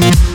Thank